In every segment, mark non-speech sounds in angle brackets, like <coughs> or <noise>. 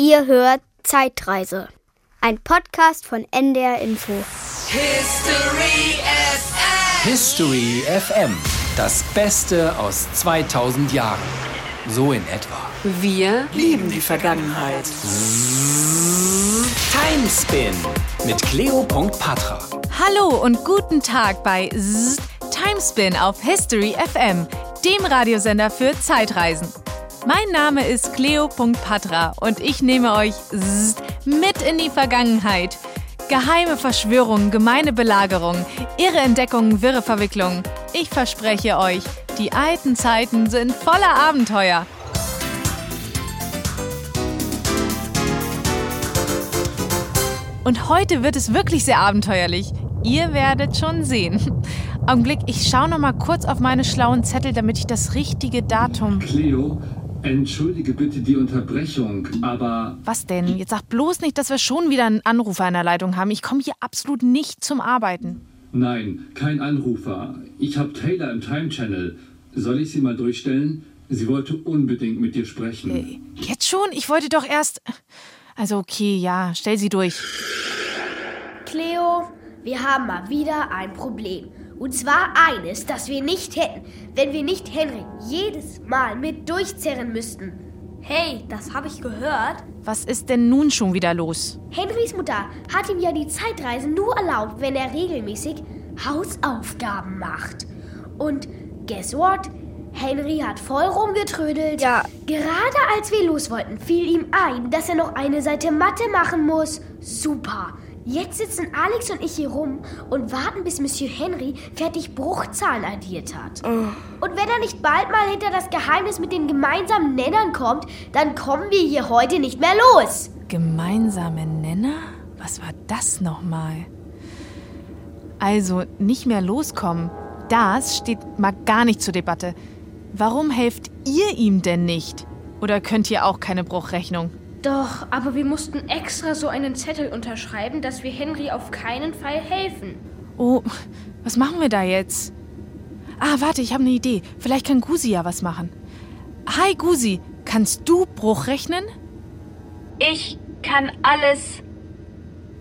Ihr hört Zeitreise. Ein Podcast von NDR Info. History FM. History FM. Das Beste aus 2000 Jahren. So in etwa. Wir lieben die Vergangenheit. Timespin mit Cleo.patra. Hallo und guten Tag bei Zzz, Timespin auf History FM, dem Radiosender für Zeitreisen. Mein Name ist Cleo.patra und ich nehme euch mit in die Vergangenheit. Geheime Verschwörungen, gemeine Belagerungen, irre Entdeckungen, wirre Verwicklungen. Ich verspreche euch, die alten Zeiten sind voller Abenteuer. Und heute wird es wirklich sehr abenteuerlich. Ihr werdet schon sehen. Augenblick, ich schaue noch mal kurz auf meine schlauen Zettel, damit ich das richtige Datum. Cleo, entschuldige bitte die Unterbrechung, aber Was denn? Jetzt sag bloß nicht, dass wir schon wieder einen Anrufer in der Leitung haben. Ich komme hier absolut nicht zum Arbeiten. nein, kein Anrufer. Ich habe Taylor im Time Channel. Soll ich sie mal durchstellen? Sie wollte unbedingt mit dir sprechen. Jetzt schon? Ich wollte doch erst. Also okay, ja, stell sie durch. Cleo, wir haben mal wieder ein Problem. Und zwar eines, das wir nicht hätten, wenn wir nicht Henry jedes Mal mit durchzerren müssten. Hey, das habe ich gehört. Was ist denn nun schon wieder los? Henrys Mutter hat ihm ja die Zeitreise nur erlaubt, wenn er regelmäßig Hausaufgaben macht. Und guess what? Henry hat voll rumgetrödelt. Ja. Gerade als wir los wollten, fiel ihm ein, dass er noch eine Seite Mathe machen muss. Super. Jetzt sitzen Alex und ich hier rum und warten, bis Monsieur Henry fertig Bruchzahlen addiert hat. Und wenn er nicht bald mal hinter das Geheimnis mit den gemeinsamen Nennern kommt, dann kommen wir hier heute nicht mehr los. Gemeinsame Nenner? Was war das nochmal? Also, nicht mehr loskommen. Das steht mal gar nicht zur Debatte. Warum helft ihr ihm denn nicht? Oder könnt ihr auch keine Bruchrechnung? Doch, aber wir mussten extra so einen Zettel unterschreiben, dass wir Henry auf keinen Fall helfen. Oh, was machen wir da jetzt? Ah, warte, ich habe eine Idee. Vielleicht kann Gusi ja was machen. Hi Gusi, kannst du Bruch rechnen? Ich kann alles.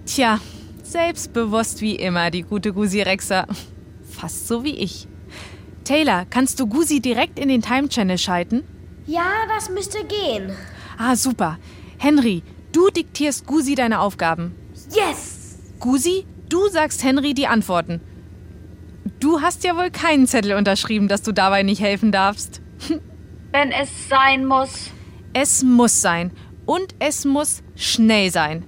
Tja, selbstbewusst wie immer, die gute Gusi Rexa. Fast so wie ich. Taylor, kannst du Gusi direkt in den Time Channel schalten? Ja, das müsste gehen. Ah, super. Henry, du diktierst Gusi deine Aufgaben. Yes! Gusi, du sagst Henry die Antworten. Du hast ja wohl keinen Zettel unterschrieben, dass du dabei nicht helfen darfst. <laughs> Wenn es sein muss. Es muss sein. Und es muss schnell sein.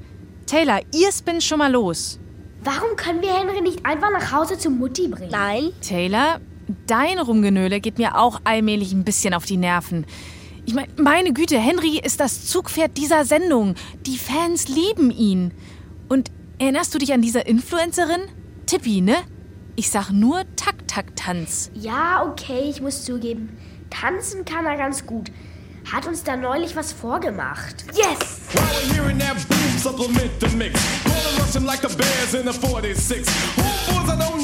Taylor, ihr spinnt schon mal los. Warum können wir Henry nicht einfach nach Hause zu Mutti bringen? Nein. Taylor, dein Rumgenöle geht mir auch allmählich ein bisschen auf die Nerven. Ich meine, meine Güte, Henry ist das Zugpferd dieser Sendung. Die Fans lieben ihn. Und erinnerst du dich an diese Influencerin? Tippi, ne? Ich sag nur Tak-Tak-Tanz. Ja, okay, ich muss zugeben. Tanzen kann er ganz gut. Hat uns da neulich was vorgemacht. Yes! While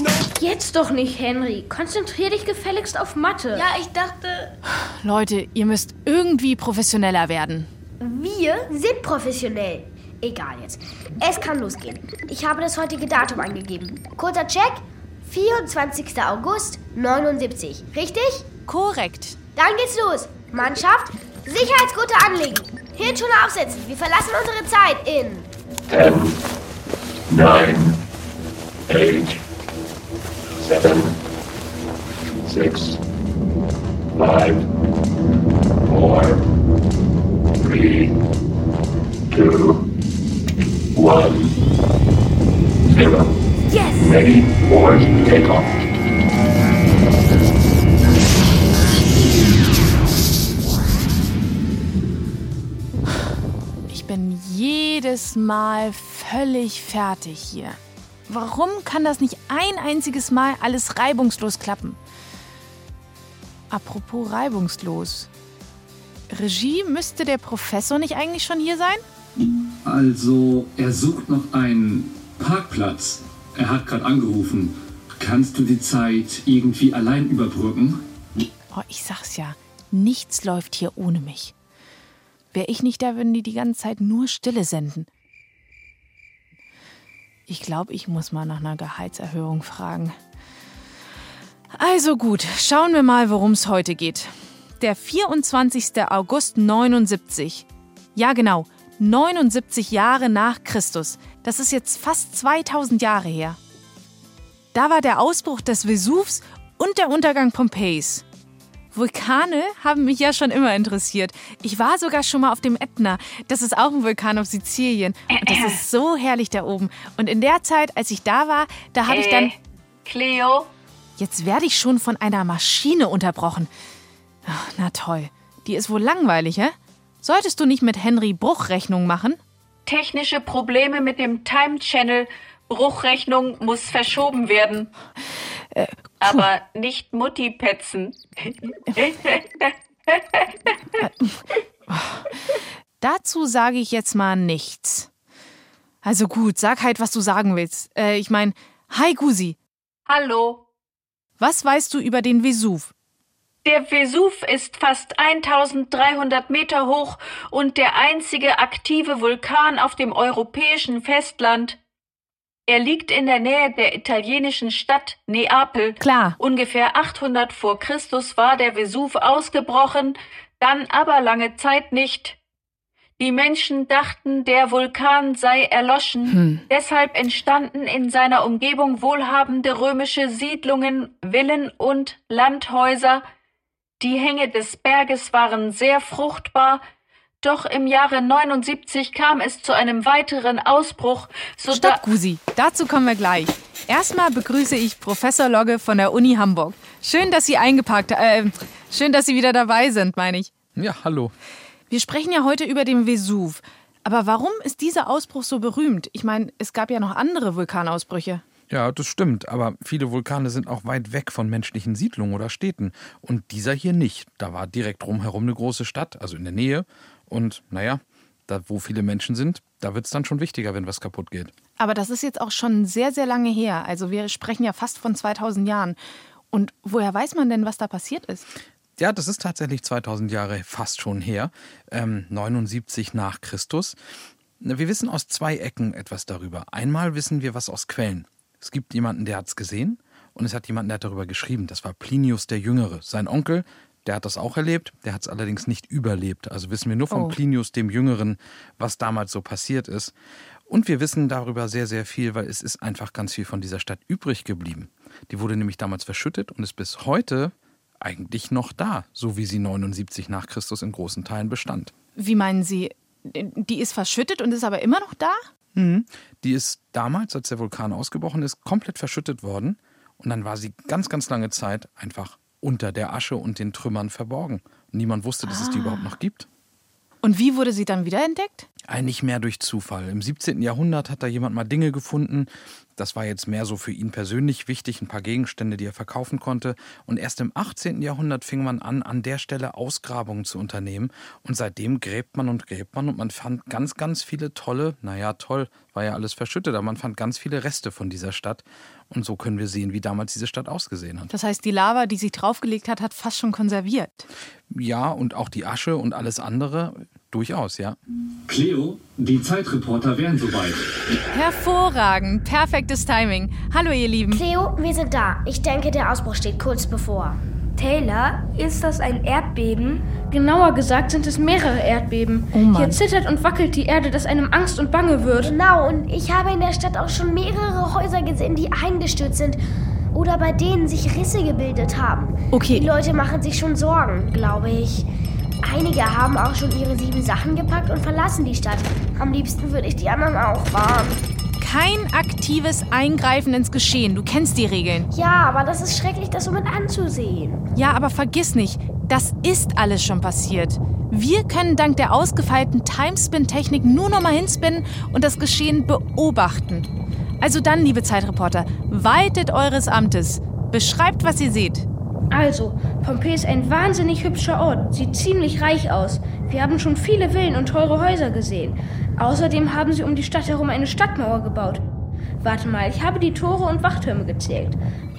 we're hearing that boom, supplement the mix. Gonna rush 'em like the bears in the 46. Who fools I don't know? Jetzt doch nicht, Henry. Konzentrier dich gefälligst auf Mathe. Ja, ich dachte, Leute, ihr müsst irgendwie professioneller werden. wir sind professionell. Egal jetzt. Es kann losgehen. Ich habe das heutige Datum angegeben. Kurzer Check. 24. August 79. Richtig? Korrekt. Dann geht's los. Mannschaft, Sicherheitsgurte anlegen. Hirnschoner aufsetzen. Wir verlassen unsere Zeit in nine, eight, seven, six, five, four, three, two, one, zero. Yes! Ready for takeoff. Ich bin jedes Mal völlig fertig hier. Warum kann das nicht ein einziges Mal alles reibungslos klappen? Apropos reibungslos. Regie, müsste der Professor nicht eigentlich schon hier sein? Also, er sucht noch einen Parkplatz. Er hat gerade angerufen. Kannst du die Zeit irgendwie allein überbrücken? Oh, ich sag's ja, nichts läuft hier ohne mich. Wäre ich nicht da, würden die die ganze Zeit nur Stille senden. Ich glaube, ich muss mal nach einer Gehaltserhöhung fragen. Also gut, schauen wir mal, worum es heute geht. Der 24. August 79. Ja, genau, 79 Jahre nach Christus. Das ist jetzt fast 2000 Jahre her. Da war der Ausbruch des Vesuvs und der Untergang Pompeis. Vulkane haben mich ja schon immer interessiert. Ich war sogar schon mal auf dem Ätna. Das ist auch ein Vulkan auf Sizilien. Und das ist so herrlich da oben. Und in der Zeit, als ich da war, da habe ich dann. Äh, Cleo? Jetzt werde ich schon von einer Maschine unterbrochen. Ach, na toll. Die ist wohl langweilig, hä? Solltest du nicht mit Henry Bruchrechnung machen? Technische Probleme mit dem Time Channel. Bruchrechnung muss verschoben werden. Äh, Aber nicht Mutti petzen. <laughs> Dazu sage ich jetzt mal nichts. Also gut, sag halt, was du sagen willst. Äh, ich meine, hi Gusi. Hallo. Was weißt du über den Vesuv? Der Vesuv ist fast 1300 Meter hoch und der einzige aktive Vulkan auf dem europäischen Festland. Er liegt in der Nähe der italienischen Stadt Neapel. Klar. Ungefähr 800 vor Christus war der Vesuv ausgebrochen, dann aber lange Zeit nicht. Die Menschen dachten, der Vulkan sei erloschen. Hm. Deshalb entstanden in seiner Umgebung wohlhabende römische Siedlungen, Villen und Landhäuser. Die Hänge des Berges waren sehr fruchtbar, doch im Jahre 79 kam es zu einem weiteren Ausbruch, so Stopp, Gusi. Dazu kommen wir gleich. Erstmal begrüße ich Professor Logge von der Uni Hamburg. Schön, dass Sie eingepackt, äh, schön, dass Sie wieder dabei sind, meine ich. Ja, hallo. Wir sprechen ja heute über den Vesuv. Aber warum ist dieser Ausbruch so berühmt? Ich meine, es gab ja noch andere Vulkanausbrüche. Ja, das stimmt, aber viele Vulkane sind auch weit weg von menschlichen Siedlungen oder Städten. Und dieser hier nicht. Da war direkt drumherum eine große Stadt, also in der Nähe. Und naja, da wo viele Menschen sind, da wird es dann schon wichtiger, wenn was kaputt geht. Aber das ist jetzt auch schon sehr, sehr lange her. Also wir sprechen ja fast von 2000 Jahren. Und woher weiß man denn, was da passiert ist? Ja, das ist tatsächlich 2000 Jahre fast schon her, ähm, 79 nach Christus. Wir wissen aus zwei Ecken etwas darüber. Einmal wissen wir was aus Quellen. Es gibt jemanden, der hat es gesehen und es hat jemanden, der hat darüber geschrieben. Das war Plinius der Jüngere. Sein Onkel, der hat das auch erlebt, der hat es allerdings nicht überlebt. Also wissen wir nur von Oh. Plinius dem Jüngeren, was damals so passiert ist. Und wir wissen darüber sehr, sehr viel, weil es ist einfach ganz viel von dieser Stadt übrig geblieben. Die wurde nämlich damals verschüttet und ist bis heute eigentlich noch da, so wie sie 79 nach Christus in großen Teilen bestand. Wie meinen Sie, die ist verschüttet und ist aber immer noch da? Mhm. Die ist damals, als der Vulkan ausgebrochen ist, komplett verschüttet worden und dann war sie ganz, ganz lange Zeit einfach unter der Asche und den Trümmern verborgen. Niemand wusste, dass es die Ah. überhaupt noch gibt. Und wie wurde sie dann wiederentdeckt? Eigentlich mehr durch Zufall. Im 17. Jahrhundert hat da jemand mal Dinge gefunden. Das war jetzt mehr so für ihn persönlich wichtig, ein paar Gegenstände, die er verkaufen konnte. Und erst im 18. Jahrhundert fing man an, an der Stelle Ausgrabungen zu unternehmen. Und seitdem gräbt man und gräbt man und man fand ganz, ganz viele tolle, naja, toll, war ja alles verschüttet, aber man fand ganz viele Reste von dieser Stadt. Und so können wir sehen, wie damals diese Stadt ausgesehen hat. Das heißt, die Lava, die sich draufgelegt hat, hat fast schon konserviert. Ja, und auch die Asche und alles andere, durchaus, ja. Cleo, die Zeitreporter wären soweit. Hervorragend, perfektes Timing. Hallo ihr Lieben. Cleo, wir sind da. Ich denke, der Ausbruch steht kurz bevor. Taylor, ist das ein Erdbeben? Genauer gesagt sind es mehrere Erdbeben. Oh Mann. Hier zittert und wackelt die Erde, dass einem Angst und Bange wird. Genau, und ich habe in der Stadt auch schon mehrere Häuser gesehen, die eingestürzt sind. Oder bei denen sich Risse gebildet haben. Okay. Die Leute machen sich schon Sorgen, glaube ich. Einige haben auch schon ihre sieben Sachen gepackt und verlassen die Stadt. Am liebsten würde ich die anderen auch warnen. Kein aktives Eingreifen ins Geschehen. Du kennst die Regeln. Ja, aber das ist schrecklich, das so mit anzusehen. Ja, aber vergiss nicht, das ist alles schon passiert. Wir können dank der ausgefeilten Timespin-Technik nur noch mal hinspinnen und das Geschehen beobachten. Also dann, liebe Zeitreporter, waltet eures Amtes. Beschreibt, was ihr seht. Also, Pompeji ist ein wahnsinnig hübscher Ort, sieht ziemlich reich aus. Wir haben schon viele Villen und teure Häuser gesehen. Außerdem haben sie um die Stadt herum eine Stadtmauer gebaut. Warte mal, ich habe die Tore und Wachtürme gezählt.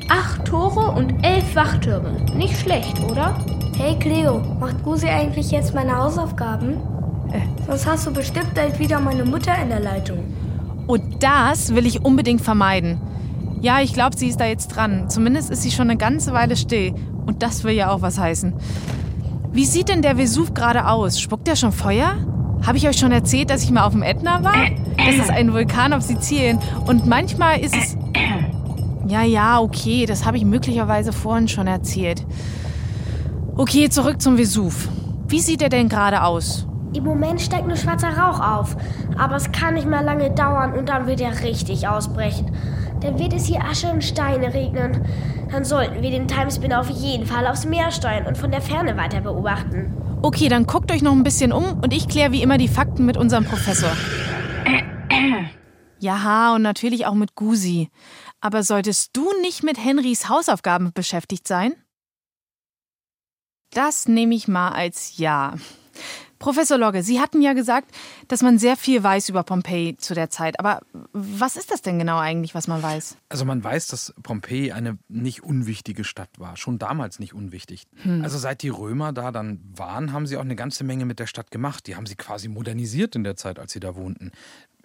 Acht Tore und elf Wachtürme. Nicht schlecht, oder? Hey Cleo, macht Gusi eigentlich jetzt meine Hausaufgaben? Sonst hast du bestimmt bald wieder meine Mutter in der Leitung. Und das will ich unbedingt vermeiden. Ja, ich glaube, sie ist da jetzt dran. Zumindest ist sie schon eine ganze Weile still. Und das will ja auch was heißen. Wie sieht denn der Vesuv gerade aus? Spuckt er schon Feuer? Habe ich euch schon erzählt, dass ich mal auf dem Ätna war? Das ist ein Vulkan auf Sizilien. Und manchmal ist es. Ja, ja, okay, das habe ich möglicherweise vorhin schon erzählt. Okay, zurück zum Vesuv. Wie sieht er denn gerade aus? Im Moment steigt nur schwarzer Rauch auf. Aber es kann nicht mehr lange dauern und dann wird er richtig ausbrechen. Dann wird es hier Asche und Steine regnen. Dann sollten wir den Timespin auf jeden Fall aufs Meer steuern und von der Ferne weiter beobachten. Okay, dann guckt euch noch ein bisschen um und ich kläre wie immer die Fakten mit unserem Professor. Ja, und natürlich auch mit Gusi. Aber solltest du nicht mit Henrys Hausaufgaben beschäftigt sein? Das nehme ich mal als Ja. Professor Logge, Sie hatten ja gesagt, dass man sehr viel weiß über Pompeji zu der Zeit. Aber was ist das denn genau eigentlich, was man weiß? Also man weiß, dass Pompeji eine nicht unwichtige Stadt war. Schon damals nicht unwichtig. Hm. Also seit die Römer da dann waren, haben sie auch eine ganze Menge mit der Stadt gemacht. Die haben sie quasi modernisiert in der Zeit, als sie da wohnten.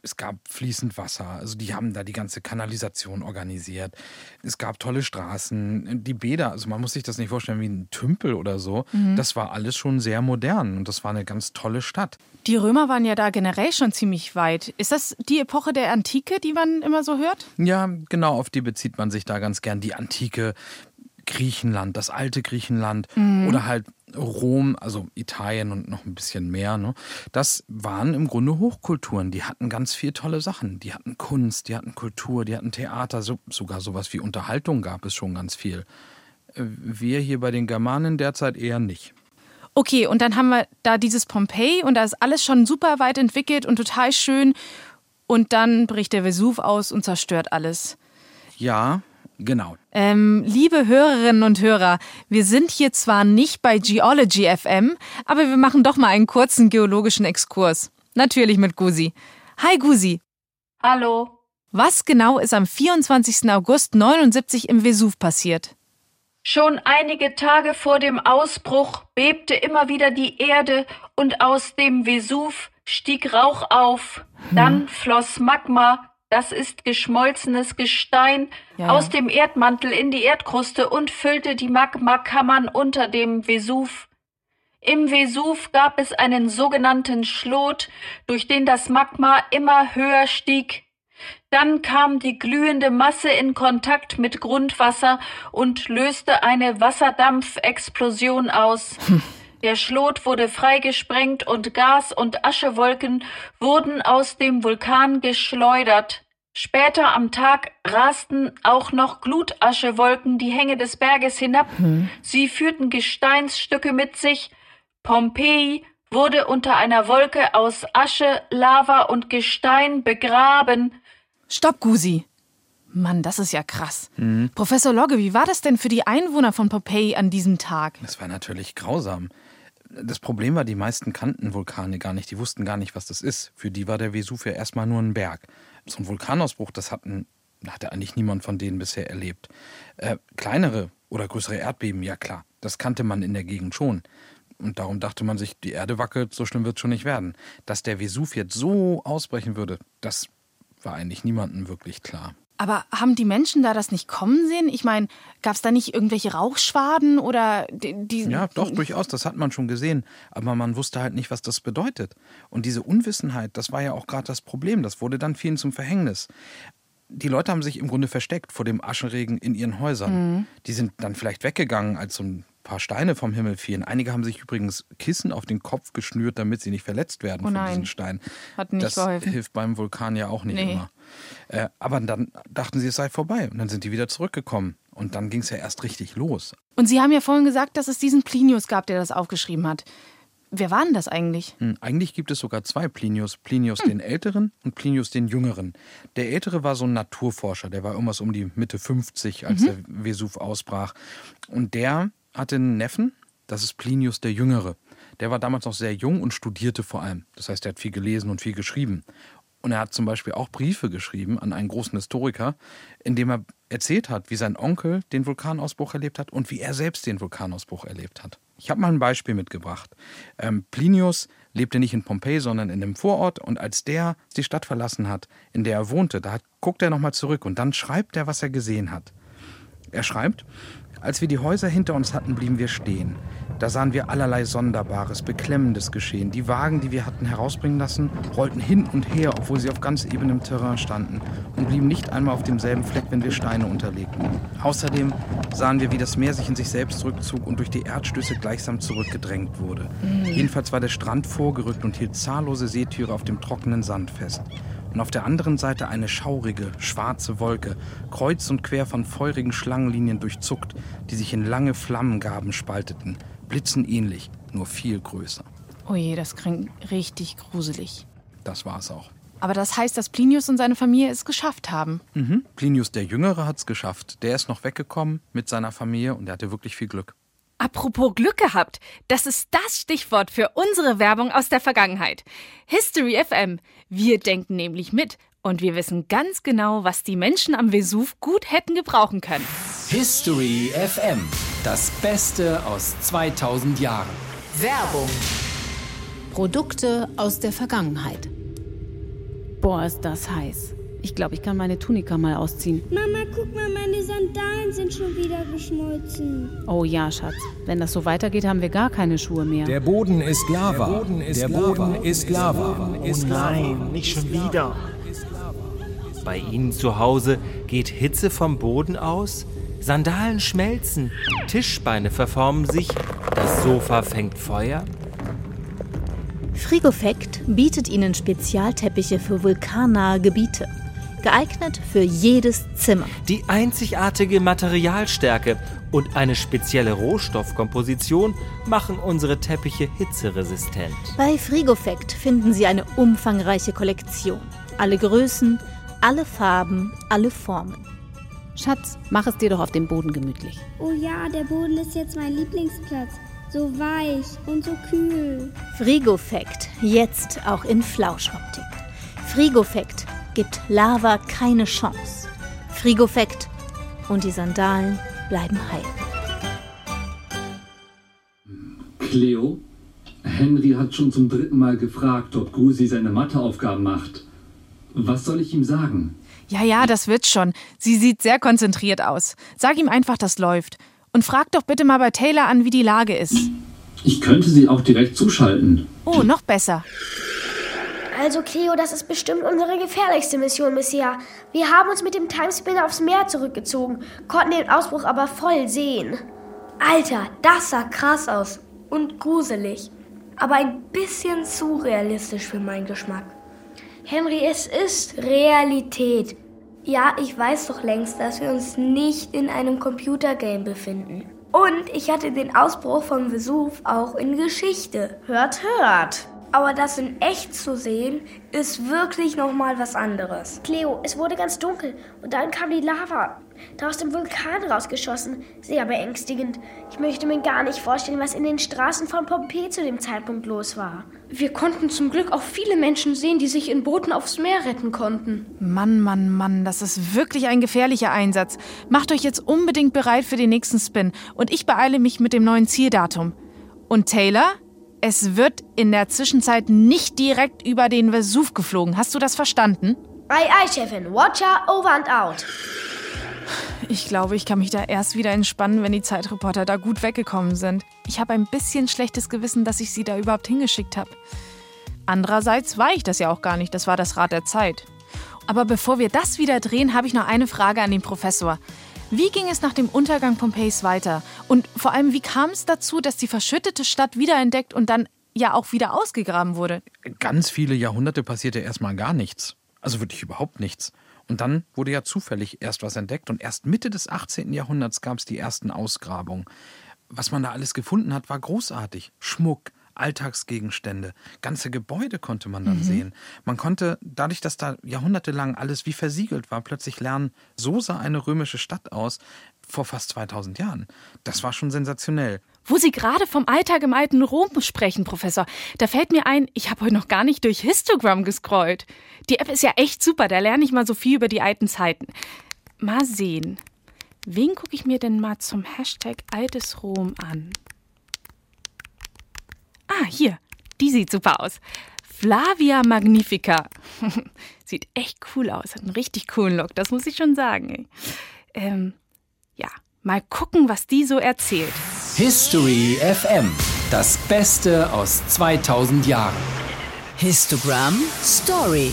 Es gab fließend Wasser, also die haben da die ganze Kanalisation organisiert. Es gab tolle Straßen, die Bäder, also man muss sich das nicht vorstellen wie ein Tümpel oder so. Mhm. Das war alles schon sehr modern und das war eine ganz tolle Stadt. Die Römer waren ja da generell schon ziemlich weit. Ist das die Epoche der Antike, die man immer so hört? Ja, genau, auf die bezieht man sich da ganz gern. Die antike Griechenland, das alte Griechenland Mhm. oder halt Rom, also Italien und noch ein bisschen mehr. Ne? Das waren im Grunde Hochkulturen. Die hatten ganz viel tolle Sachen. Die hatten Kunst, die hatten Kultur, die hatten Theater, so, sogar sowas wie Unterhaltung gab es schon ganz viel. Äh, Wir hier bei den Germanen derzeit eher nicht. Okay, und dann haben wir da dieses Pompeji und da ist alles schon super weit entwickelt und total schön. Und dann bricht der Vesuv aus und zerstört alles. Ja, genau. Ähm, liebe Hörerinnen und Hörer, wir sind hier zwar nicht bei Geology FM, aber wir machen doch mal einen kurzen geologischen Exkurs. Natürlich mit Gusi. Hi Gusi. Hallo. Was genau ist am 24. August 79 im Vesuv passiert? Schon einige Tage vor dem Ausbruch bebte immer wieder die Erde und aus dem Vesuv stieg Rauch auf. Dann floss Magma, das ist geschmolzenes Gestein, Ja, ja. aus dem Erdmantel in die Erdkruste und füllte die Magmakammern unter dem Vesuv. Im Vesuv gab es einen sogenannten Schlot, durch den das Magma immer höher stieg. Dann kam die glühende Masse in Kontakt mit Grundwasser und löste eine Wasserdampfexplosion aus. <laughs> Der Schlot wurde freigesprengt und Gas und Aschewolken wurden aus dem Vulkan geschleudert. Später am Tag rasten auch noch Glutaschewolken die Hänge des Berges hinab. Sie führten Gesteinsstücke mit sich. Pompeji wurde unter einer Wolke aus Asche, Lava und Gestein begraben. Stopp, Gusi. Mann, das ist ja krass. Professor Logge, wie war das denn für die Einwohner von Pompeji an diesem Tag? Das war natürlich grausam. Das Problem war, die meisten kannten Vulkane gar nicht. Die wussten gar nicht, was das ist. Für die war der Vesuv ja erstmal nur ein Berg. So ein Vulkanausbruch, das hatten, hatte eigentlich niemand von denen bisher erlebt. Äh, kleinere oder größere Erdbeben, ja klar, das kannte man in der Gegend schon. Und darum dachte man sich, die Erde wackelt, so schlimm wird es schon nicht werden. Dass der Vesuv jetzt so ausbrechen würde, das war eigentlich niemandem wirklich klar. Aber haben die Menschen da das nicht kommen sehen? Ich meine, gab es da nicht irgendwelche Rauchschwaden oder die, die Ja, doch, durchaus, das hat man schon gesehen. Aber man wusste halt nicht, was das bedeutet. Und diese Unwissenheit, das war ja auch gerade das Problem. Das wurde dann vielen zum Verhängnis. Die Leute haben sich im Grunde versteckt vor dem Aschenregen in ihren Häusern. Mhm. Die sind dann vielleicht weggegangen, als so ein paar Steine vom Himmel fielen. Einige haben sich übrigens Kissen auf den Kopf geschnürt, damit sie nicht verletzt werden Oh von diesen Steinen. Hat nicht das geholfen. hilft beim Vulkan ja auch nicht Nee. immer. Äh, aber dann dachten sie, es sei vorbei. Und dann sind die wieder zurückgekommen. Und dann ging es ja erst richtig los. Und Sie haben ja vorhin gesagt, dass es diesen Plinius gab, der das aufgeschrieben hat. Wer war denn das eigentlich? Hm, Eigentlich gibt es sogar zwei Plinius. Plinius den Älteren und Plinius den Jüngeren. Der Ältere war so ein Naturforscher, der war irgendwas um die Mitte 50, als Mhm. der Vesuv ausbrach. Und der hatte einen Neffen, das ist Plinius der Jüngere. Der war damals noch sehr jung und studierte vor allem. Das heißt, er hat viel gelesen und viel geschrieben. Und er hat zum Beispiel auch Briefe geschrieben an einen großen Historiker, in dem er erzählt hat, wie sein Onkel den Vulkanausbruch erlebt hat und wie er selbst den Vulkanausbruch erlebt hat. Ich habe mal ein Beispiel mitgebracht. Ähm, Plinius lebte nicht in Pompeji, sondern in einem Vorort. Und als der die Stadt verlassen hat, in der er wohnte, da guckt er nochmal zurück und dann schreibt er, was er gesehen hat. Er schreibt, als wir die Häuser hinter uns hatten, blieben wir stehen. Da sahen wir allerlei Sonderbares, Beklemmendes geschehen. Die Wagen, die wir hatten herausbringen lassen, rollten hin und her, obwohl sie auf ganz ebenem Terrain standen und blieben nicht einmal auf demselben Fleck, wenn wir Steine unterlegten. Außerdem sahen wir, wie das Meer sich in sich selbst zurückzog und durch die Erdstöße gleichsam zurückgedrängt wurde. Mhm. Jedenfalls war der Strand vorgerückt und hielt zahllose Seetiere auf dem trockenen Sand fest und auf der anderen Seite eine schaurige, schwarze Wolke, kreuz und quer von feurigen Schlangenlinien durchzuckt, die sich in lange Flammengaben spalteten, blitzenähnlich, nur viel größer. Oh je, das klingt richtig gruselig. Das war es auch. Aber das heißt, dass Plinius und seine Familie es geschafft haben. Mhm. Plinius der Jüngere hat es geschafft. Der ist noch weggekommen mit seiner Familie und der hatte wirklich viel Glück. Apropos Glück gehabt, das ist das Stichwort für unsere Werbung aus der Vergangenheit. History FM. Wir denken nämlich mit und wir wissen ganz genau, was die Menschen am Vesuv gut hätten gebrauchen können. History FM. Das Beste aus 2000 Jahren. Werbung. Produkte aus der Vergangenheit. Boah, ist das heiß. Ich glaube, ich kann meine Tunika mal ausziehen. Mama, guck mal, meine Sandalen sind schon wieder geschmolzen. Oh ja, Schatz. Wenn das so weitergeht, haben wir gar keine Schuhe mehr. Der Boden ist Lava. Der Boden ist, Der Boden Lava. ist Lava. Oh nein, nicht schon wieder. Bei Ihnen zu Hause geht Hitze vom Boden aus, Sandalen schmelzen, Tischbeine verformen sich, das Sofa fängt Feuer. Frigofekt bietet Ihnen Spezialteppiche für vulkannahe Gebiete. Geeignet für jedes Zimmer. Die einzigartige Materialstärke und eine spezielle Rohstoffkomposition machen unsere Teppiche hitzeresistent. Bei Frigofekt finden Sie eine umfangreiche Kollektion. Alle Größen, alle Farben, alle Formen. Schatz, mach es dir doch auf dem Boden gemütlich. Oh ja, der Boden ist jetzt mein Lieblingsplatz. So weich und so kühl. Frigofekt, jetzt auch in Flauschoptik. Frigofekt gibt Lava keine Chance. Frigofekt und die Sandalen bleiben heil. Cleo, Henry hat schon zum dritten Mal gefragt, ob Gusi seine Matheaufgaben macht. Was soll ich ihm sagen? Ja, ja, das wird schon. Sie sieht sehr konzentriert aus. Sag ihm einfach, das läuft. Und frag doch bitte mal bei Taylor an, wie die Lage ist. Ich könnte sie auch direkt zuschalten. Oh, noch besser. Also, Cleo, das ist bestimmt unsere gefährlichste Mission bisher. Wir haben uns mit dem Timespinner aufs Meer zurückgezogen, konnten den Ausbruch aber voll sehen. Alter, das sah krass aus. Und gruselig. Aber ein bisschen zu realistisch für meinen Geschmack. Henry, es ist Realität. Ja, ich weiß doch längst, dass wir uns nicht in einem Computergame befinden. Und ich hatte den Ausbruch vom Vesuv auch in Geschichte. Hört, hört. Aber das in echt zu sehen, ist wirklich noch mal was anderes. Cleo, es wurde ganz dunkel und dann kam die Lava da aus dem Vulkan rausgeschossen. Sehr beängstigend. Ich möchte mir gar nicht vorstellen, was in den Straßen von Pompeji zu dem Zeitpunkt los war. Wir konnten zum Glück auch viele Menschen sehen, die sich in Booten aufs Meer retten konnten. Mann, Mann, Mann, das ist wirklich ein gefährlicher Einsatz. Macht euch jetzt unbedingt bereit für den nächsten Spin und ich beeile mich mit dem neuen Zieldatum. Und Taylor, es wird in der Zwischenzeit nicht direkt über den Vesuv geflogen. Hast du das verstanden? Ei, ei, Chefin. Watcher, over and out. Ich glaube, ich kann mich da erst wieder entspannen, wenn die Zeitreporter da gut weggekommen sind. Ich habe ein bisschen schlechtes Gewissen, dass ich sie da überhaupt hingeschickt habe. Andererseits war ich das ja auch gar nicht, das war das Rad der Zeit. Aber bevor wir das wieder drehen, habe ich noch eine Frage an den Professor. Wie ging es nach dem Untergang Pompeis weiter? Und vor allem, wie kam es dazu, dass die verschüttete Stadt wiederentdeckt und dann ja auch wieder ausgegraben wurde? Ganz viele Jahrhunderte passierte erstmal gar nichts. Also wirklich überhaupt nichts. Und dann wurde ja zufällig erst was entdeckt und erst Mitte des 18. Jahrhunderts gab es die ersten Ausgrabungen. Was man da alles gefunden hat, war großartig. Schmuck, Alltagsgegenstände, ganze Gebäude konnte man dann Mhm. sehen. Man konnte, dadurch, dass da jahrhundertelang alles wie versiegelt war, plötzlich lernen, so sah eine römische Stadt aus vor fast 2000 Jahren. Das war schon sensationell. Wo Sie gerade vom Alltag im alten Rom sprechen, Professor, da fällt mir ein, ich habe heute noch gar nicht durch Histogram gescrollt. Die App ist ja echt super, da lerne ich mal so viel über die alten Zeiten. Mal sehen. Wen gucke ich mir denn mal zum Hashtag altes Rom an? Ah, hier. Die sieht super aus. Flavia Magnifica. <laughs> sieht echt cool aus. Hat einen richtig coolen Look, das muss ich schon sagen. Ähm, ja, mal gucken, was die so erzählt. History FM. Das Beste aus 2000 Jahren. Histogramm Story.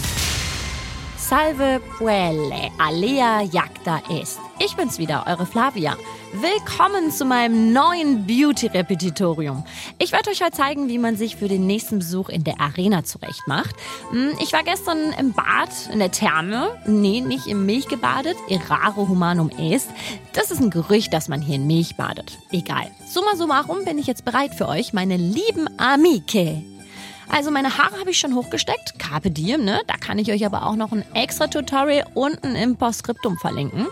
Salve puelle, alea jacta est. Ich bin's wieder, eure Flavia. Willkommen zu meinem neuen Beauty-Repetitorium. Ich werde euch heute zeigen, wie man sich für den nächsten Besuch in der Arena zurechtmacht. Hm, ich war gestern im Bad, in der Therme. Nee, nicht im Milch gebadet. Errare humanum est. Das ist ein Gerücht, dass man hier in Milch badet. Egal. Summa summarum bin ich jetzt bereit für euch, meine lieben Amike. Also meine Haare habe ich schon hochgesteckt, Carpe Diem, ne? Da kann ich euch aber auch noch ein extra Tutorial unten im Postskriptum verlinken.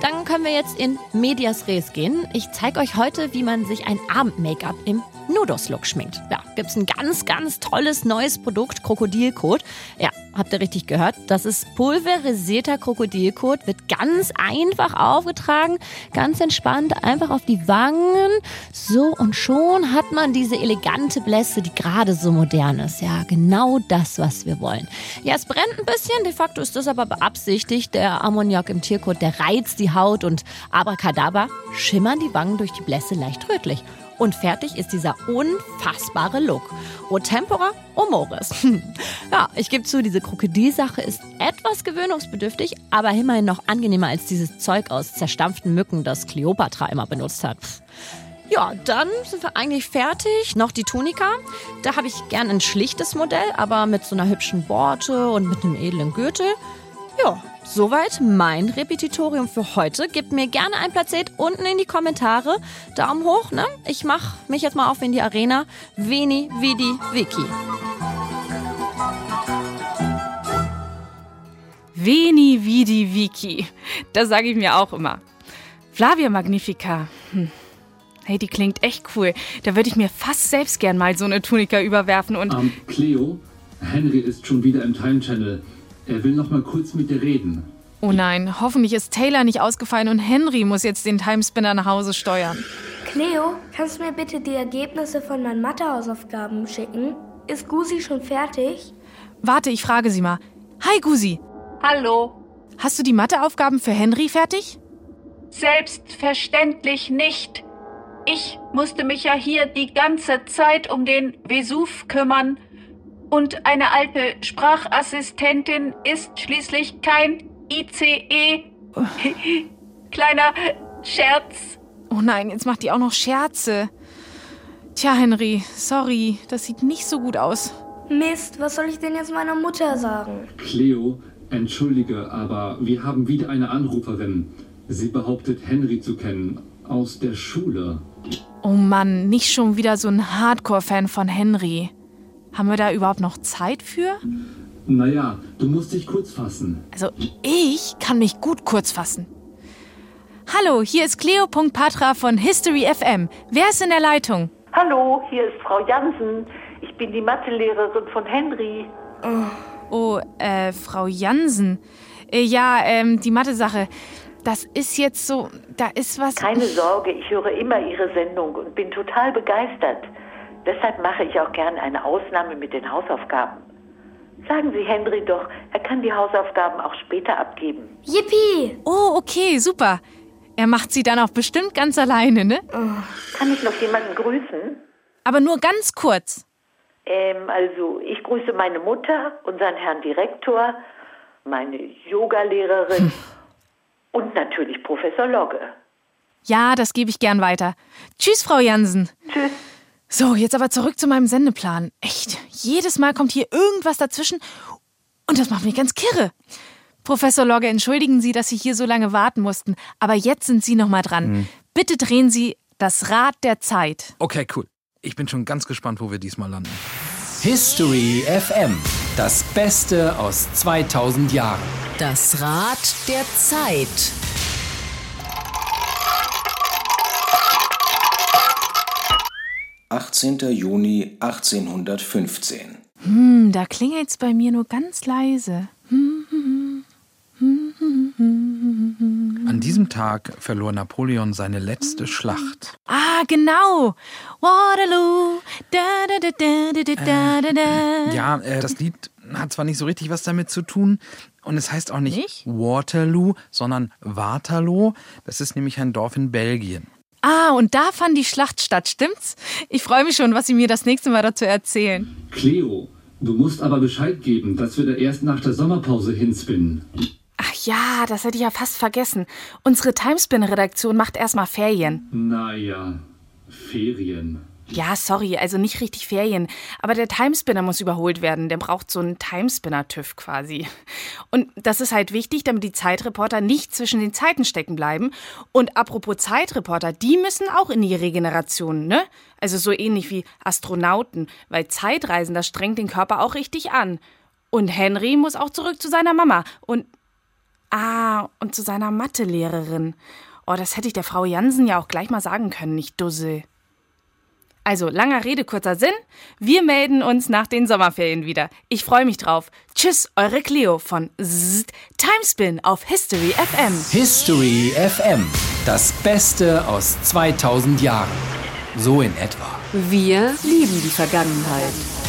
Dann können wir jetzt in Medias Res gehen. Ich zeige euch heute, wie man sich ein Abend-Make-up im Nudos-Look schminkt. Ja, gibt's ein ganz, ganz tolles neues Produkt, Krokodilkot. Ja, habt ihr richtig gehört? Das ist pulverisierter Krokodilkot, wird ganz einfach aufgetragen, ganz entspannt, einfach auf die Wangen. So, und schon hat man diese elegante Blässe, die gerade so modern ist. Ja, genau das, was wir wollen. Ja, es brennt ein bisschen, de facto ist das aber beabsichtigt. Der Ammoniak im Tierkot, der reizt die Haut und abracadabra schimmern die Wangen durch die Blässe leicht rötlich. Und fertig ist dieser unfassbare Look. O tempora, o mores. <laughs> ja, ich gebe zu, diese Krokodilsache ist etwas gewöhnungsbedürftig, aber immerhin noch angenehmer als dieses Zeug aus zerstampften Mücken, das Cleopatra immer benutzt hat. Ja, dann sind wir eigentlich fertig. Noch die Tunika. Da habe ich gern ein schlichtes Modell, aber mit so einer hübschen Borte und mit einem edlen Gürtel. Ja, soweit mein Repetitorium für heute. Gebt mir gerne ein Placet unten in die Kommentare. Daumen hoch, ne? Ich mache mich jetzt mal auf in die Arena. Veni, Vidi, Vicky. Veni, Vidi, Vicky. Das sage ich mir auch immer. Flavia Magnifica. Hm. Hey, die klingt echt cool. Da würde ich mir fast selbst gern mal so eine Tunika überwerfen und. Ähm, Cleo, Henry ist schon wieder im Time Channel. Er will noch mal kurz mit dir reden. Oh nein, hoffentlich ist Taylor nicht ausgefallen und Henry muss jetzt den Timespinner nach Hause steuern. Cleo, kannst du mir bitte die Ergebnisse von meinen Mathehausaufgaben schicken? Ist Gusi schon fertig? Warte, ich frage sie mal. Hi Gusi. Hallo. Hast du die Matheaufgaben für Henry fertig? Selbstverständlich nicht. Ich musste mich ja hier die ganze Zeit um den Vesuv kümmern. Und eine alte Sprachassistentin ist schließlich kein ICE. <laughs> Kleiner Scherz. Oh nein, jetzt macht die auch noch Scherze. Tja, Henry, sorry, das sieht nicht so gut aus. Mist, was soll ich denn jetzt meiner Mutter sagen? Cleo, entschuldige, aber wir haben wieder eine Anruferin. Sie behauptet, Henry zu kennen. Aus der Schule. Oh Mann, nicht schon wieder so ein Hardcore-Fan von Henry. Haben wir da überhaupt noch Zeit für? Naja, du musst dich kurz fassen. Also, ich kann mich gut kurz fassen. Hallo, hier ist Cleo.patra von History FM. Wer ist in der Leitung? Hallo, hier ist Frau Jansen. Ich bin die Mathelehrerin von Henry. Oh, äh, Frau Jansen. Äh, ja, ähm, die Mathe-Sache. Das ist jetzt so, da ist was. Keine Sorge, ich höre immer Ihre Sendung und bin total begeistert. Deshalb mache ich auch gern eine Ausnahme mit den Hausaufgaben. Sagen Sie Henry doch, er kann die Hausaufgaben auch später abgeben. Yippie! Oh, okay, super. Er macht sie dann auch bestimmt ganz alleine, ne? Kann ich noch jemanden grüßen? Aber nur ganz kurz. Ähm, also, ich grüße meine Mutter, unseren Herrn Direktor, meine Yogalehrerin <laughs> und natürlich Professor Logge. Ja, das gebe ich gern weiter. Tschüss, Frau Jansen. Tschüss. So, jetzt aber zurück zu meinem Sendeplan. Echt, jedes Mal kommt hier irgendwas dazwischen und das macht mich ganz kirre. Professor Logge, entschuldigen Sie, dass Sie hier so lange warten mussten, aber jetzt sind Sie noch mal dran. Hm. Bitte drehen Sie das Rad der Zeit. Okay, cool. Ich bin schon ganz gespannt, wo wir diesmal landen. History FM. Das Beste aus 2000 Jahren. Das Rad der Zeit. Juni 1815. Hm, da klingelt's bei mir nur ganz leise. Hm, hm, hm. An diesem Tag verlor Napoleon seine letzte Schlacht. Ah, genau. Waterloo. Da, da, da. Ja, äh, das Lied hat zwar nicht so richtig was damit zu tun und es heißt auch nicht, nicht? Waterloo, sondern Waterloo. Das ist nämlich ein Dorf in Belgien. Ah, und da fand die Schlacht statt, stimmt's? Ich freue mich schon, was Sie mir das nächste Mal dazu erzählen. Cleo, du musst aber Bescheid geben, dass wir da erst nach der Sommerpause hinspinnen. Ach ja, das hätte ich ja fast vergessen. Unsere Timespin-Redaktion macht erstmal Ferien. Naja, Ferien. Ja, sorry, also nicht richtig Ferien. Aber der Timespinner muss überholt werden. Der braucht so einen Timespinner-TÜV quasi. Und das ist halt wichtig, damit die Zeitreporter nicht zwischen den Zeiten stecken bleiben. Und apropos Zeitreporter, die müssen auch in die Regeneration, ne? Also so ähnlich wie Astronauten, weil Zeitreisen, das strengt den Körper auch richtig an. Und Henry muss auch zurück zu seiner Mama. Und. Ah, und zu seiner Mathelehrerin. Oh, das hätte ich der Frau Jansen ja auch gleich mal sagen können, nicht Dussel. Also, langer Rede, kurzer Sinn. Wir melden uns nach den Sommerferien wieder. Ich freue mich drauf. Tschüss, eure Cleo von Zzzt, Timespin auf History FM. History FM. Das Beste aus 2000 Jahren. So in etwa. Wir lieben die Vergangenheit.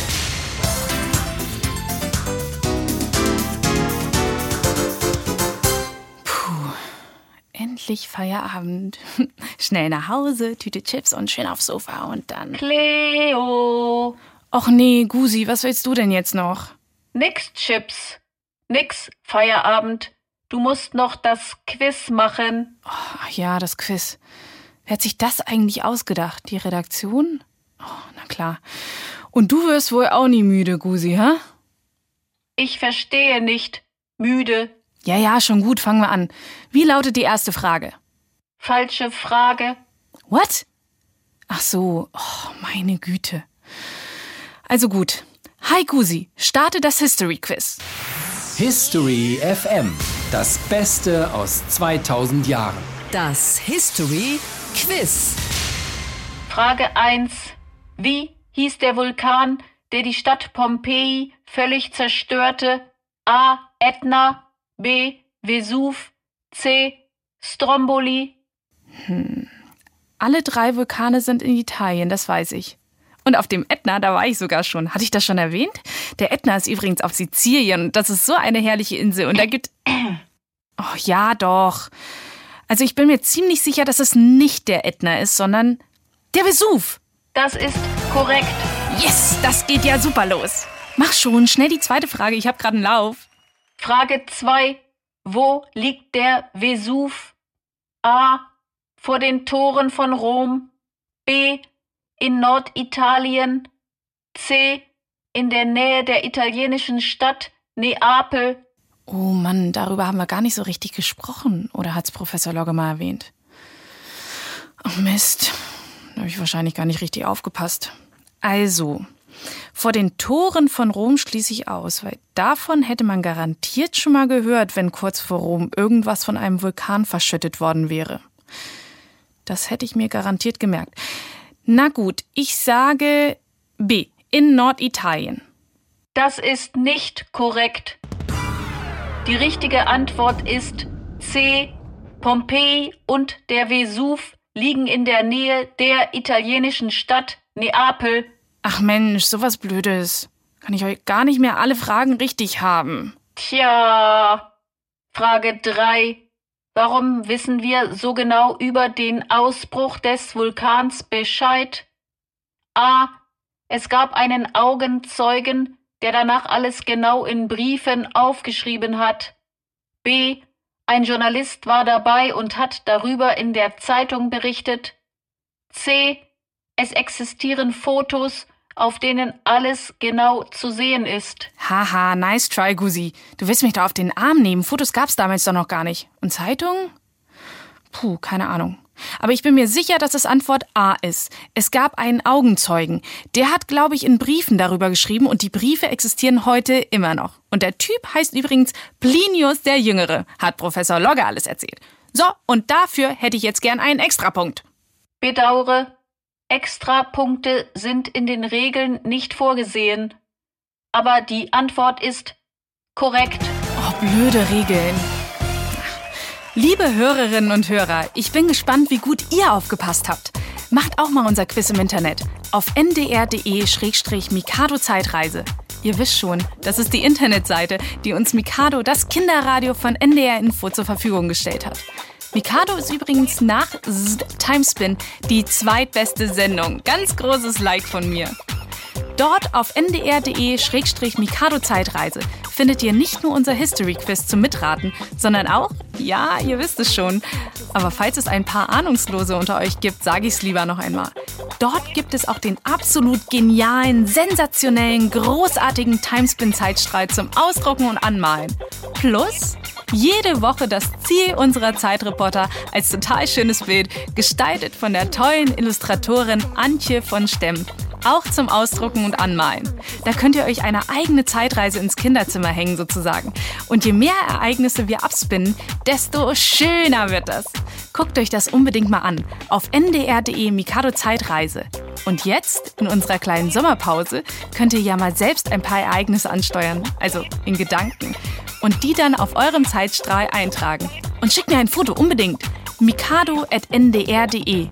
Endlich Feierabend. <laughs> Schnell nach Hause, Tüte Chips und schön aufs Sofa und dann. Cleo! Och nee, Gusi, was willst du denn jetzt noch? Nix Chips. Nix Feierabend. Du musst noch das Quiz machen. Oh, ja, das Quiz. Wer hat sich das eigentlich ausgedacht? Die Redaktion? Oh, na klar. Und du wirst wohl auch nie müde, Gusi, hä? Ich verstehe nicht. Müde. Ja, ja, schon gut, fangen wir an. Wie lautet die erste Frage? Falsche Frage. What? Ach so, oh, meine Güte. Also gut. Hi Gusi, starte das History Quiz. History FM. Das Beste aus 2000 Jahren. Das History Quiz. Frage 1. Wie hieß der Vulkan, der die Stadt Pompeji völlig zerstörte? A. Ätna, B. Vesuv, C. Stromboli. Hm. Alle drei Vulkane sind in Italien, das weiß ich. Und auf dem Ätna, da war ich sogar schon. Hatte ich das schon erwähnt? Der Ätna ist übrigens auf Sizilien und das ist so eine herrliche Insel. Und da gibt. <coughs> Oh ja, doch. Also ich bin mir ziemlich sicher, dass es nicht der Ätna ist, sondern der Vesuv. Das ist korrekt. Yes, das geht ja super los. Mach schon, schnell die zweite Frage, ich habe gerade einen Lauf. Frage 2. Wo liegt der Vesuv? A. Vor den Toren von Rom. B. In Norditalien. C. In der Nähe der italienischen Stadt Neapel. Oh Mann, darüber haben wir gar nicht so richtig gesprochen. Oder hat's Professor Logge mal erwähnt? Oh Mist. Da habe ich wahrscheinlich gar nicht richtig aufgepasst. Also, vor den Toren von Rom schließe ich aus, weil davon hätte man garantiert schon mal gehört, wenn kurz vor Rom irgendwas von einem Vulkan verschüttet worden wäre. Das hätte ich mir garantiert gemerkt. Na gut, ich sage B. In Norditalien. Das ist nicht korrekt. Die richtige Antwort ist C. Pompeji und der Vesuv liegen in der Nähe der italienischen Stadt Neapel. Ach Mensch, sowas Blödes. Kann ich euch gar nicht mehr alle Fragen richtig haben. Tja. Frage 3. Warum wissen wir so genau über den Ausbruch des Vulkans Bescheid? A. Es gab einen Augenzeugen, der danach alles genau in Briefen aufgeschrieben hat. B. Ein Journalist war dabei und hat darüber in der Zeitung berichtet. C. Es existieren Fotos, auf denen alles genau zu sehen ist. Haha, nice try, Gusi. Du willst mich da auf den Arm nehmen. Fotos gab's damals doch noch gar nicht. Und Zeitungen? Puh, keine Ahnung. Aber ich bin mir sicher, dass es Antwort A ist. Es gab einen Augenzeugen. Der hat, glaube ich, in Briefen darüber geschrieben und die Briefe existieren heute immer noch. Und der Typ heißt übrigens Plinius der Jüngere, hat Professor Logge alles erzählt. So, und dafür hätte ich jetzt gern einen Extrapunkt. Bedauere, Extrapunkte sind in den Regeln nicht vorgesehen. Aber die Antwort ist korrekt. Oh, blöde Regeln. Liebe Hörerinnen und Hörer, ich bin gespannt, wie gut ihr aufgepasst habt. Macht auch mal unser Quiz im Internet auf ndr.de-mikado Zeitreise. Ihr wisst schon, das ist die Internetseite, die uns Mikado, das Kinderradio von NDR Info, zur Verfügung gestellt hat. Mikado ist übrigens nach Timespin die zweitbeste Sendung. Ganz großes Like von mir. Dort auf ndr.de-mikado-Zeitreise findet ihr nicht nur unser History-Quiz zum Mitraten, sondern auch, ja, ihr wisst es schon, aber falls es ein paar Ahnungslose unter euch gibt, sage ich es lieber noch einmal. Dort gibt es auch den absolut genialen, sensationellen, großartigen Timespin-Zeitstreit zum Ausdrucken und Anmalen. Plus jede Woche das Ziel unserer Zeitreporter als total schönes Bild, gestaltet von der tollen Illustratorin Antje von Stemm auch zum Ausdrucken und Anmalen. Da könnt ihr euch eine eigene Zeitreise ins Kinderzimmer hängen sozusagen. Und je mehr Ereignisse wir abspinnen, desto schöner wird das. Guckt euch das unbedingt mal an auf ndr.de Mikado Zeitreise. Und jetzt, in unserer kleinen Sommerpause, könnt ihr ja mal selbst ein paar Ereignisse ansteuern, also in Gedanken, und die dann auf eurem Zeitstrahl eintragen. Und schickt mir ein Foto unbedingt. mikado.ndr.de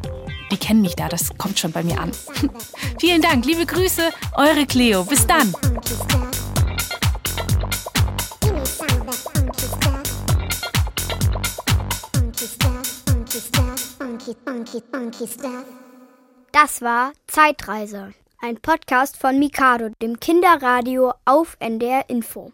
die kennen mich da, das kommt schon bei mir an. <laughs> Vielen Dank, liebe Grüße, eure Cleo. Bis dann. Das war Zeitreise, ein Podcast von Mikado, dem Kinderradio auf NDR Info.